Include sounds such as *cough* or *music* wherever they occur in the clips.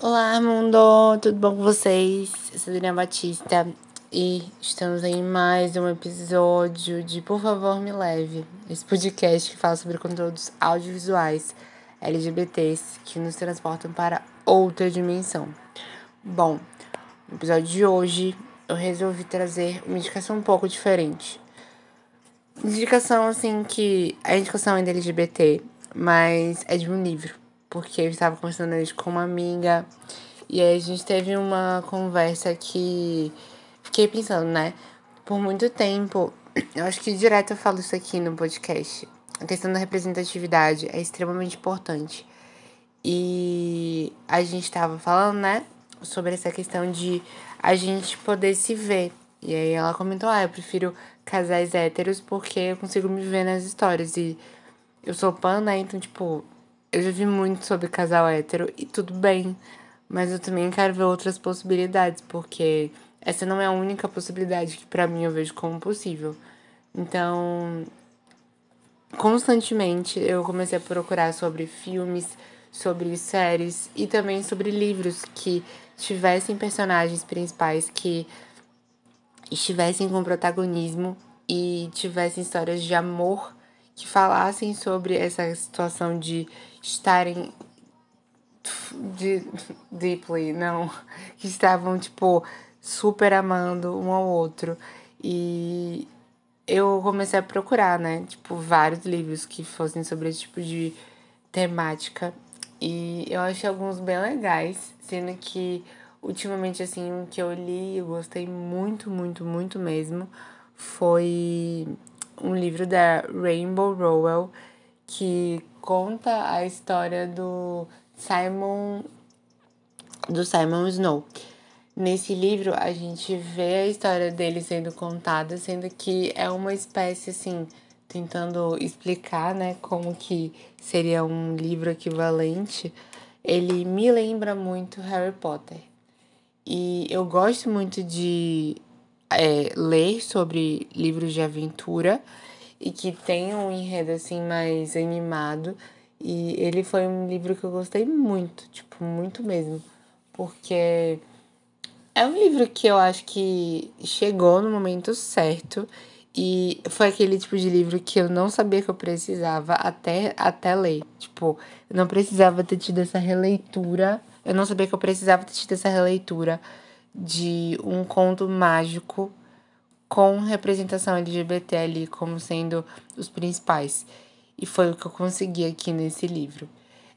Olá, mundo! Tudo bom com vocês? Eu sou a Adriana Batista e estamos em mais um episódio de Por Favor Me Leve, esse podcast que fala sobre conteúdos audiovisuais LGBTs que nos transportam para outra dimensão. Bom, no episódio de hoje eu resolvi trazer uma indicação um pouco diferente. Indicação assim que a indicação é LGBT, mas é de um livro porque eu estava conversando hoje com uma amiga e aí a gente teve uma conversa que fiquei pensando, né? Por muito tempo, eu acho que direto eu falo isso aqui no podcast. A questão da representatividade é extremamente importante. E a gente estava falando, né, sobre essa questão de a gente poder se ver. E aí ela comentou: "Ah, eu prefiro casais héteros porque eu consigo me ver nas histórias e eu sou pan, né? Então, tipo, eu já vi muito sobre casal hétero e tudo bem, mas eu também quero ver outras possibilidades, porque essa não é a única possibilidade que para mim eu vejo como possível. Então, constantemente eu comecei a procurar sobre filmes, sobre séries e também sobre livros que tivessem personagens principais que estivessem com protagonismo e tivessem histórias de amor que falassem sobre essa situação de estarem de, deeply, não, que estavam tipo super amando um ao outro. E eu comecei a procurar, né, tipo vários livros que fossem sobre esse tipo de temática. E eu achei alguns bem legais, sendo que ultimamente assim, um que eu li e gostei muito, muito, muito mesmo foi um livro da Rainbow Rowell que conta a história do Simon do Simon Snow. Nesse livro a gente vê a história dele sendo contada, sendo que é uma espécie assim, tentando explicar, né, como que seria um livro equivalente. Ele me lembra muito Harry Potter. E eu gosto muito de é, ler sobre livros de aventura e que tem um enredo assim mais animado. E ele foi um livro que eu gostei muito, tipo, muito mesmo. Porque é um livro que eu acho que chegou no momento certo. E foi aquele tipo de livro que eu não sabia que eu precisava até, até ler. Tipo, eu não precisava ter tido essa releitura. Eu não sabia que eu precisava ter tido essa releitura de um conto mágico com representação LGBT ali como sendo os principais. E foi o que eu consegui aqui nesse livro.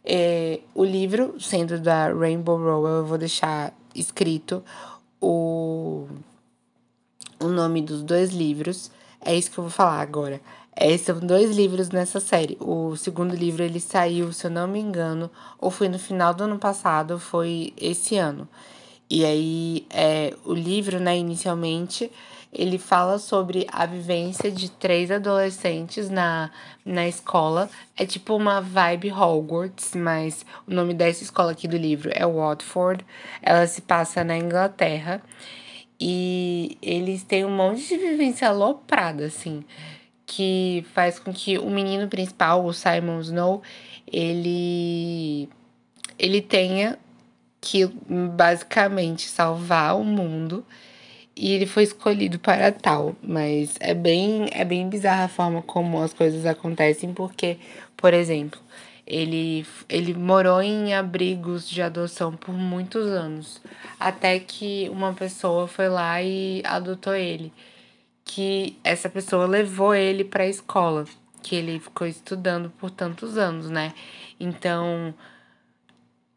É, o livro, sendo da Rainbow Rowell, eu vou deixar escrito o, o nome dos dois livros. É isso que eu vou falar agora. É, são dois livros nessa série. O segundo livro ele saiu, se eu não me engano, ou foi no final do ano passado, ou foi esse ano. E aí, é, o livro, né, inicialmente, ele fala sobre a vivência de três adolescentes na, na escola. É tipo uma vibe Hogwarts, mas o nome dessa escola aqui do livro é Watford. Ela se passa na Inglaterra. E eles têm um monte de vivência aloprada, assim, que faz com que o menino principal, o Simon Snow, ele, ele tenha que basicamente salvar o mundo e ele foi escolhido para tal, mas é bem é bem bizarra a forma como as coisas acontecem, porque, por exemplo, ele ele morou em abrigos de adoção por muitos anos, até que uma pessoa foi lá e adotou ele, que essa pessoa levou ele para a escola, que ele ficou estudando por tantos anos, né? Então,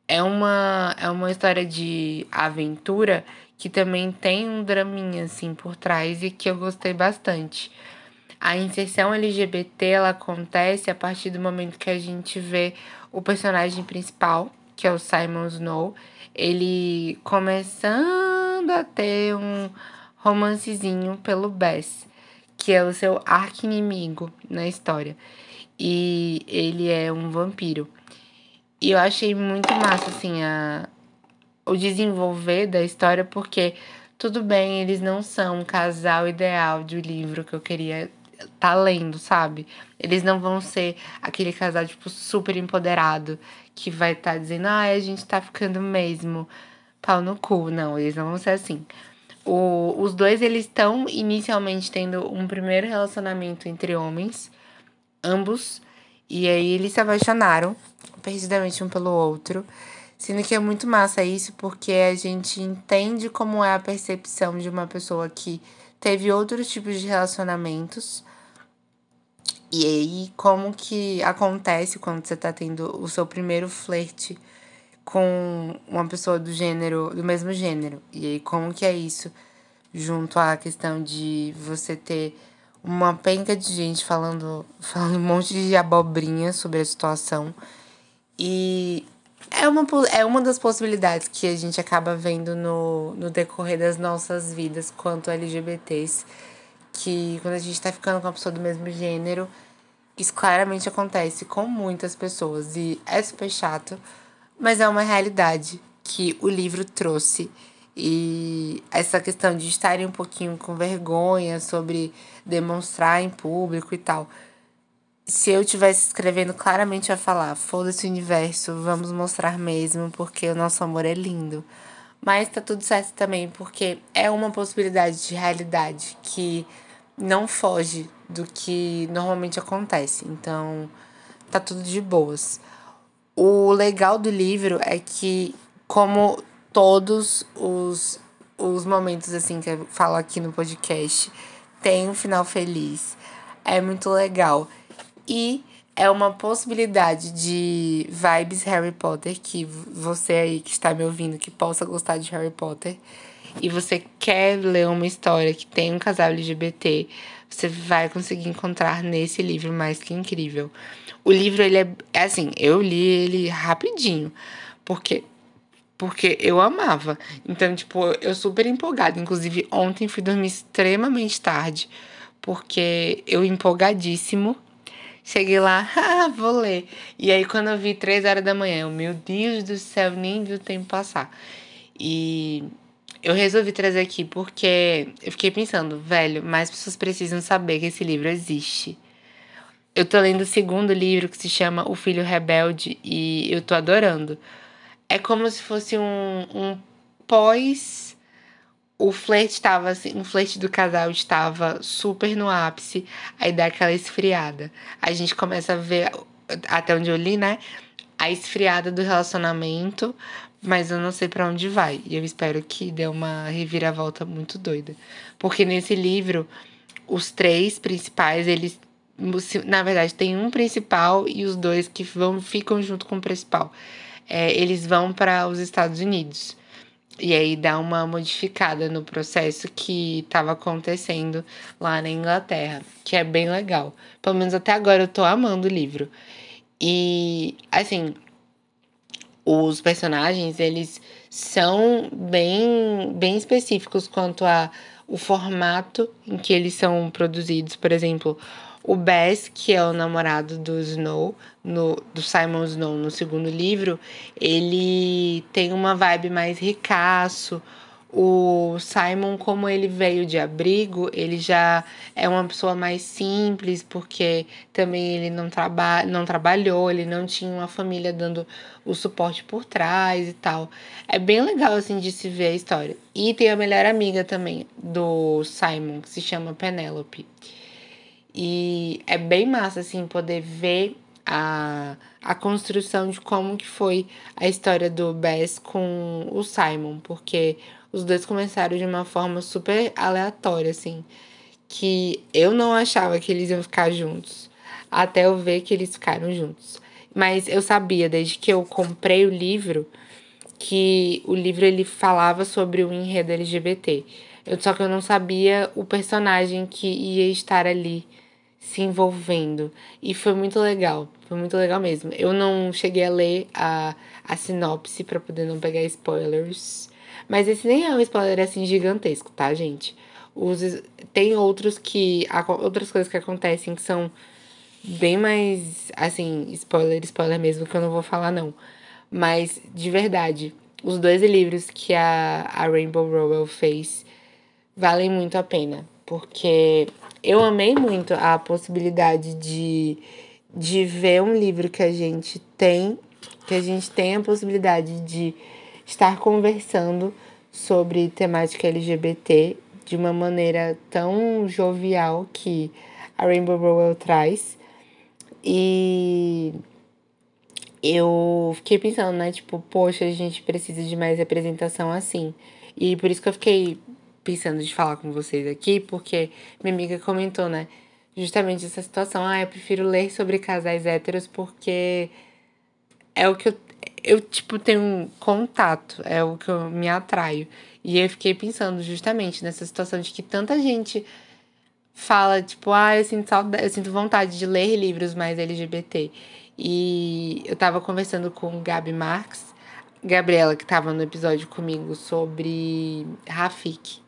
é uma é uma história de aventura que também tem um draminha assim por trás e que eu gostei bastante. A inserção LGBT ela acontece a partir do momento que a gente vê o personagem principal, que é o Simon Snow, ele começando a ter um romancezinho pelo Bess, que é o seu arqui-inimigo na história. E ele é um vampiro. E eu achei muito massa, assim, a, o desenvolver da história, porque tudo bem, eles não são um casal ideal de livro que eu queria tá lendo, sabe? Eles não vão ser aquele casal, tipo, super empoderado que vai estar tá dizendo, ah, a gente tá ficando mesmo pau no cu. Não, eles não vão ser assim. O, os dois, eles estão inicialmente tendo um primeiro relacionamento entre homens, ambos, e aí eles se apaixonaram perdidamente um pelo outro. Sendo que é muito massa isso, porque a gente entende como é a percepção de uma pessoa que teve outros tipos de relacionamentos. E aí, como que acontece quando você tá tendo o seu primeiro flerte com uma pessoa do gênero, do mesmo gênero. E aí, como que é isso? Junto à questão de você ter uma penca de gente falando, *laughs* falando um monte de abobrinha sobre a situação. E é uma, é uma das possibilidades que a gente acaba vendo no, no decorrer das nossas vidas quanto LGBTs. Que quando a gente tá ficando com uma pessoa do mesmo gênero, isso claramente acontece com muitas pessoas. E é super chato mas é uma realidade que o livro trouxe. E essa questão de estarem um pouquinho com vergonha sobre demonstrar em público e tal. Se eu tivesse escrevendo claramente a falar, foda-se o universo, vamos mostrar mesmo, porque o nosso amor é lindo. Mas tá tudo certo também, porque é uma possibilidade de realidade que não foge do que normalmente acontece. Então, tá tudo de boas. O legal do livro é que, como todos os, os momentos assim que eu falo aqui no podcast, tem um final feliz. É muito legal. E é uma possibilidade de vibes Harry Potter, que você aí que está me ouvindo, que possa gostar de Harry Potter, e você quer ler uma história que tem um casal LGBT, você vai conseguir encontrar nesse livro mais que incrível. O livro, ele é, é assim, eu li ele rapidinho, porque porque eu amava. Então, tipo, eu super empolgada. Inclusive, ontem fui dormir extremamente tarde, porque eu empolgadíssimo. Cheguei lá, *laughs* ah, vou ler. E aí, quando eu vi três horas da manhã, eu, meu Deus do céu, nem vi o tempo passar. E eu resolvi trazer aqui porque eu fiquei pensando, velho, mais pessoas precisam saber que esse livro existe. Eu tô lendo o segundo livro que se chama O Filho Rebelde e eu tô adorando. É como se fosse um, um pós. O flerte estava assim, o flerte do casal estava super no ápice, aí dá aquela esfriada. A gente começa a ver, até onde eu li, né? A esfriada do relacionamento, mas eu não sei para onde vai. E eu espero que dê uma reviravolta muito doida. Porque nesse livro, os três principais, eles na verdade, tem um principal e os dois que vão ficam junto com o principal. É, eles vão para os Estados Unidos. E aí dá uma modificada no processo que estava acontecendo lá na Inglaterra, que é bem legal. Pelo menos até agora eu tô amando o livro. E assim, os personagens, eles são bem bem específicos quanto a o formato em que eles são produzidos, por exemplo, o Bess, que é o namorado do Snow, no, do Simon Snow no segundo livro, ele tem uma vibe mais ricaço. O Simon, como ele veio de abrigo, ele já é uma pessoa mais simples, porque também ele não, traba não trabalhou, ele não tinha uma família dando o suporte por trás e tal. É bem legal, assim, de se ver a história. E tem a melhor amiga também do Simon, que se chama Penélope. E é bem massa, assim, poder ver a, a construção de como que foi a história do Bess com o Simon, porque os dois começaram de uma forma super aleatória, assim, que eu não achava que eles iam ficar juntos, até eu ver que eles ficaram juntos. Mas eu sabia, desde que eu comprei o livro, que o livro ele falava sobre o enredo LGBT. Eu, só que eu não sabia o personagem que ia estar ali se envolvendo. E foi muito legal, foi muito legal mesmo. Eu não cheguei a ler a, a sinopse para poder não pegar spoilers. Mas esse nem é um spoiler assim gigantesco, tá, gente? Os, tem outros que. Outras coisas que acontecem que são bem mais. Assim, spoiler, spoiler mesmo, que eu não vou falar, não. Mas, de verdade, os dois livros que a, a Rainbow Rowell fez valem muito a pena. Porque eu amei muito a possibilidade de, de ver um livro que a gente tem, que a gente tem a possibilidade de estar conversando sobre temática LGBT de uma maneira tão jovial que a Rainbow Rowell traz. E eu fiquei pensando, né? Tipo, poxa, a gente precisa de mais representação assim. E por isso que eu fiquei pensando de falar com vocês aqui, porque minha amiga comentou, né? Justamente essa situação. Ah, eu prefiro ler sobre casais héteros porque é o que eu, eu tipo, tenho um contato, é o que eu me atraio. E eu fiquei pensando justamente nessa situação de que tanta gente fala, tipo, ah, eu sinto, saudade, eu sinto vontade de ler livros mais LGBT. E eu tava conversando com Gabi Marx, Gabriela, que tava no episódio comigo sobre Rafik.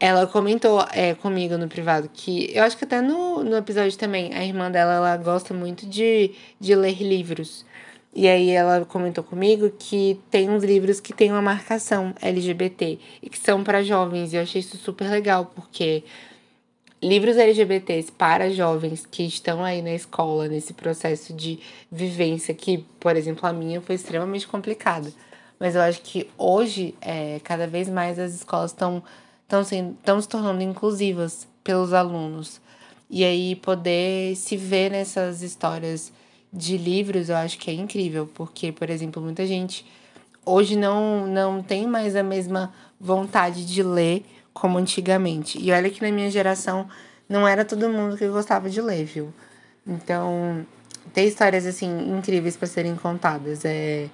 Ela comentou é, comigo no privado que eu acho que até no, no episódio também, a irmã dela ela gosta muito de, de ler livros. E aí ela comentou comigo que tem uns livros que tem uma marcação LGBT e que são para jovens. E eu achei isso super legal, porque livros LGBTs para jovens que estão aí na escola, nesse processo de vivência, que, por exemplo, a minha foi extremamente complicada. Mas eu acho que hoje, é, cada vez mais as escolas estão estão se tornando inclusivas pelos alunos. E aí poder se ver nessas histórias de livros, eu acho que é incrível, porque, por exemplo, muita gente hoje não, não tem mais a mesma vontade de ler como antigamente. E olha que na minha geração não era todo mundo que gostava de ler, viu? Então, ter histórias assim incríveis para serem contadas é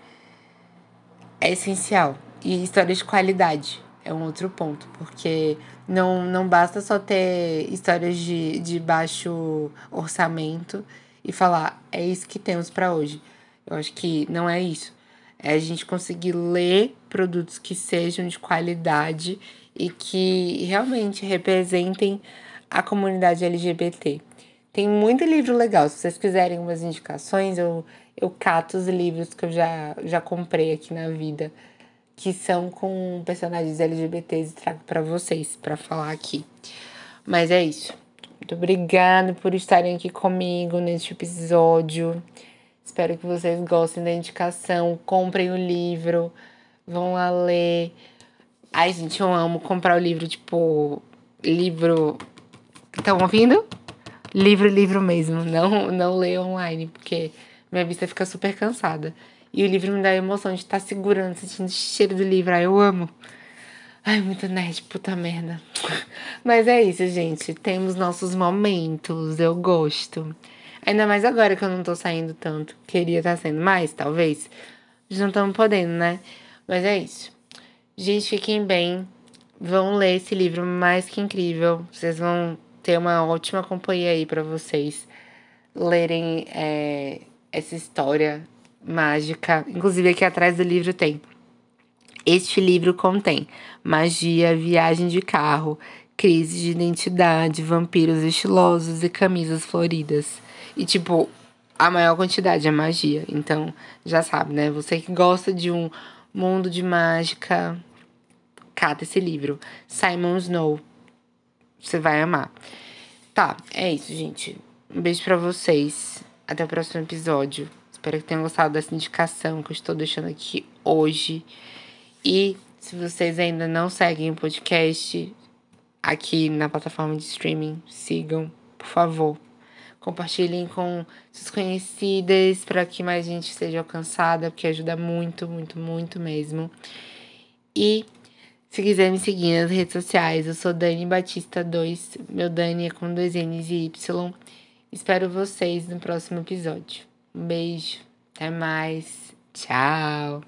é essencial. E histórias de qualidade é um outro ponto, porque não, não basta só ter histórias de, de baixo orçamento e falar, é isso que temos para hoje. Eu acho que não é isso. É a gente conseguir ler produtos que sejam de qualidade e que realmente representem a comunidade LGBT. Tem muito livro legal. Se vocês quiserem umas indicações, eu, eu cato os livros que eu já, já comprei aqui na vida, que são com personagens LGBTs e trago para vocês, para falar aqui. Mas é isso. Muito obrigada por estarem aqui comigo neste episódio. Espero que vocês gostem da indicação. Comprem o livro, vão lá ler. Ai, gente, eu amo comprar o livro, tipo, livro. Estão ouvindo? Livro, livro mesmo. Não, não ler online, porque minha vista fica super cansada. E o livro me dá a emoção de estar segurando, sentindo o cheiro do livro. Ai, eu amo. Ai, muito nerd, puta merda. Mas é isso, gente. Temos nossos momentos. Eu gosto. Ainda mais agora que eu não tô saindo tanto. Queria estar saindo mais, talvez. Já não estamos podendo, né? Mas é isso. Gente, fiquem bem. Vão ler esse livro mais que incrível. Vocês vão ter uma ótima companhia aí para vocês lerem é, essa história mágica. Inclusive, aqui atrás do livro tem. Este livro contém magia, viagem de carro, crise de identidade, vampiros estilosos e camisas floridas. E, tipo, a maior quantidade é magia. Então, já sabe, né? Você que gosta de um mundo de mágica, cata esse livro. Simon Snow. Você vai amar. Tá, é isso, gente. Um beijo para vocês. Até o próximo episódio. Espero que tenham gostado dessa indicação que eu estou deixando aqui hoje. E se vocês ainda não seguem o podcast aqui na plataforma de streaming, sigam, por favor. Compartilhem com seus conhecidas para que mais gente seja alcançada, porque ajuda muito, muito, muito mesmo. E se quiser me seguir nas redes sociais, eu sou Dani Batista 2. Meu Dani é com dois N's e Y. Espero vocês no próximo episódio. Um beijo, até mais, tchau!